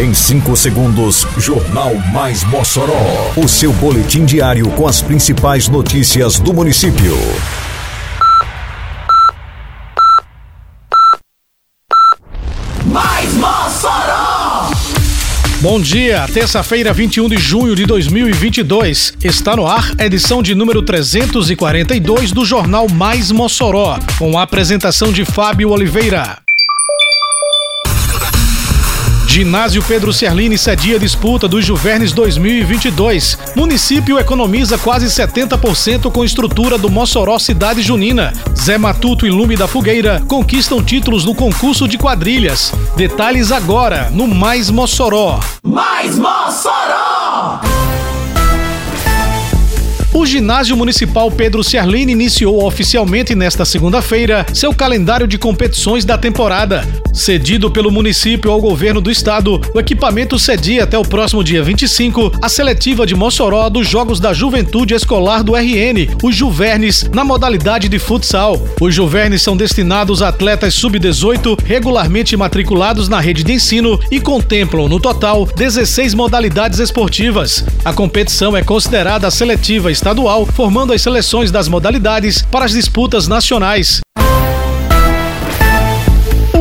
Em 5 segundos, Jornal Mais Mossoró. O seu boletim diário com as principais notícias do município. Mais Mossoró! Bom dia, terça-feira, 21 de junho de 2022. Está no ar edição de número 342 do Jornal Mais Mossoró, com a apresentação de Fábio Oliveira. Ginásio Pedro Serlini cedia disputa dos Juvernes 2022. Município economiza quase 70% com estrutura do Mossoró Cidade Junina. Zé Matuto e Lume da Fogueira conquistam títulos no concurso de quadrilhas. Detalhes agora no Mais Mossoró. Mais Mossoró! O Ginásio Municipal Pedro Ciarline iniciou oficialmente nesta segunda-feira seu calendário de competições da temporada. Cedido pelo município ao governo do estado, o equipamento cedia até o próximo dia 25 a seletiva de Mossoró dos Jogos da Juventude Escolar do RN, os Juvernes, na modalidade de futsal. Os Juvernes são destinados a atletas sub-18 regularmente matriculados na rede de ensino e contemplam, no total, 16 modalidades esportivas. A competição é considerada seletiva estadual, formando as seleções das modalidades para as disputas nacionais.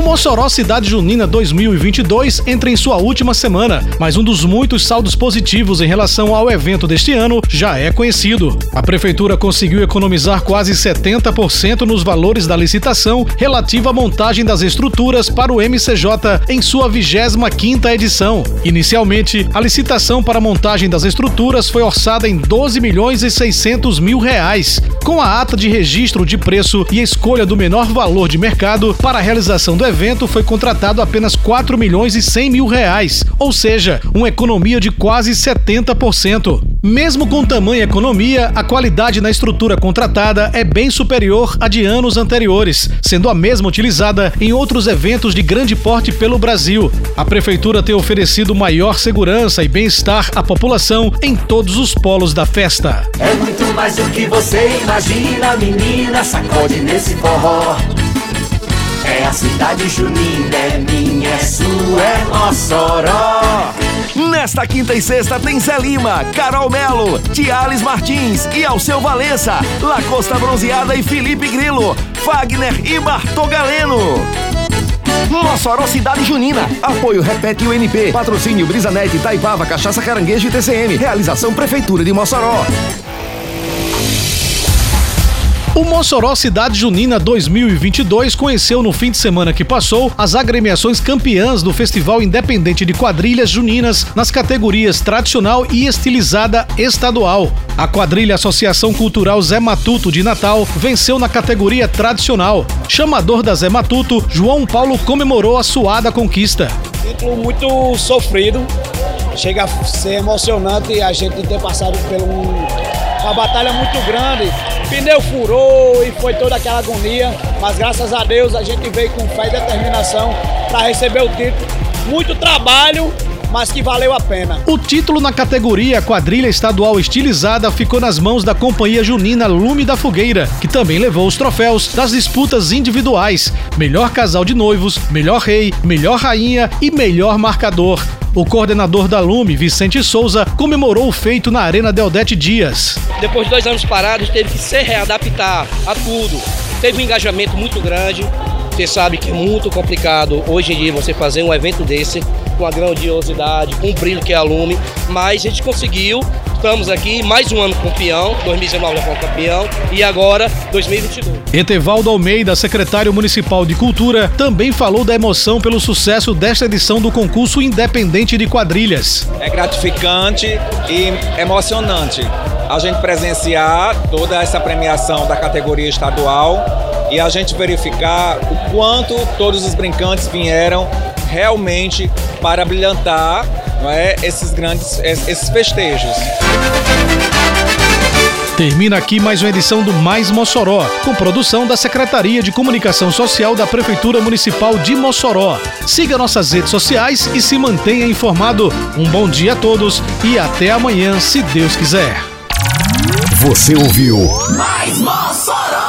Mossoró Cidade Junina 2022 entra em sua última semana, mas um dos muitos saldos positivos em relação ao evento deste ano já é conhecido. A prefeitura conseguiu economizar quase 70% nos valores da licitação relativa à montagem das estruturas para o MCJ em sua 25ª edição. Inicialmente, a licitação para a montagem das estruturas foi orçada em 12 milhões e 600 mil reais, com a ata de registro de preço e escolha do menor valor de mercado para a realização do evento evento foi contratado apenas 4 milhões e 100 mil reais, ou seja, uma economia de quase 70%. Mesmo com tamanha economia, a qualidade na estrutura contratada é bem superior à de anos anteriores, sendo a mesma utilizada em outros eventos de grande porte pelo Brasil. A prefeitura tem oferecido maior segurança e bem-estar à população em todos os polos da festa. É muito mais do que você imagina, menina, sacode nesse forró. É a cidade junina, é minha, é sua, é Mossoró. Nesta quinta e sexta tem Zé Lima, Carol Melo, Tiales Martins e Alceu Valença, Lacosta Bronzeada e Felipe Grilo, Fagner e Bartô Galeno. Mossoró Cidade Junina. Apoio Repete UNP. Patrocínio Brisanet, Taipava, Cachaça Caranguejo e TCM. Realização Prefeitura de Mossoró. O Mossoró Cidade Junina 2022 conheceu no fim de semana que passou as agremiações campeãs do Festival Independente de Quadrilhas Juninas nas categorias tradicional e estilizada estadual. A quadrilha Associação Cultural Zé Matuto de Natal venceu na categoria tradicional. Chamador da Zé Matuto, João Paulo comemorou a suada conquista. Título muito sofrido, chega a ser emocionante a gente ter passado por um, uma batalha muito grande pneu furou e foi toda aquela agonia, mas graças a Deus a gente veio com fé e determinação para receber o título. Muito trabalho, mas que valeu a pena. O título na categoria quadrilha estadual estilizada ficou nas mãos da companhia junina Lume da Fogueira, que também levou os troféus das disputas individuais: melhor casal de noivos, melhor rei, melhor rainha e melhor marcador. O coordenador da Lume, Vicente Souza, comemorou o feito na Arena Deodete Dias. Depois de dois anos parados, teve que se readaptar a tudo. Teve um engajamento muito grande. Você sabe que é muito complicado hoje em dia você fazer um evento desse com a grandiosidade, com o brilho que é a Lume, mas a gente conseguiu Estamos aqui mais um ano campeão, 2019 já foi campeão e agora 2022. Etevaldo Almeida, secretário municipal de Cultura, também falou da emoção pelo sucesso desta edição do concurso independente de quadrilhas. É gratificante e emocionante a gente presenciar toda essa premiação da categoria estadual e a gente verificar o quanto todos os brincantes vieram realmente para brilhantar não é, esses grandes esses festejos. Termina aqui mais uma edição do Mais Mossoró, com produção da Secretaria de Comunicação Social da Prefeitura Municipal de Mossoró. Siga nossas redes sociais e se mantenha informado. Um bom dia a todos e até amanhã, se Deus quiser. Você ouviu Mais Mossoró!